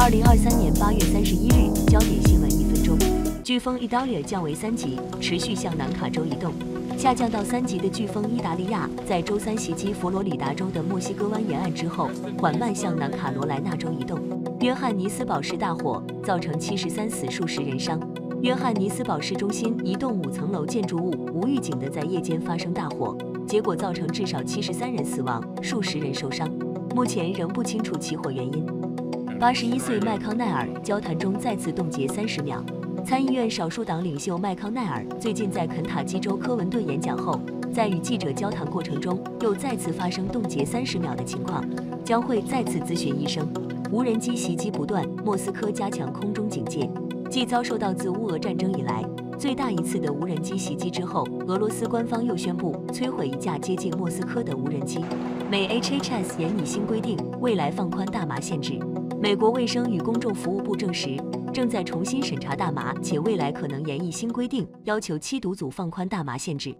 二零二三年八月三十一日，焦点新闻一分钟。飓风伊达利亚降为三级，持续向南卡州移动。下降到三级的飓风伊达利亚，在周三袭击佛罗里达州的墨西哥湾沿岸之后，缓慢向南卡罗来纳州移动。约翰尼斯堡市大火造成七十三死数十人伤。约翰尼斯堡市中心一栋五层楼建筑物无预警地在夜间发生大火，结果造成至少七十三人死亡，数十人受伤。目前仍不清楚起火原因。八十一岁麦康奈尔交谈中再次冻结三十秒。参议院少数党领袖麦康奈尔最近在肯塔基州科文顿演讲后，在与记者交谈过程中又再次发生冻结三十秒的情况，将会再次咨询医生。无人机袭击不断，莫斯科加强空中警戒。继遭受到自乌俄战争以来最大一次的无人机袭击之后，俄罗斯官方又宣布摧毁一架接近莫斯科的无人机。美 HHS 研拟新规定，未来放宽大麻限制。美国卫生与公众服务部证实，正在重新审查大麻，且未来可能研议新规定，要求缉毒组放宽大麻限制。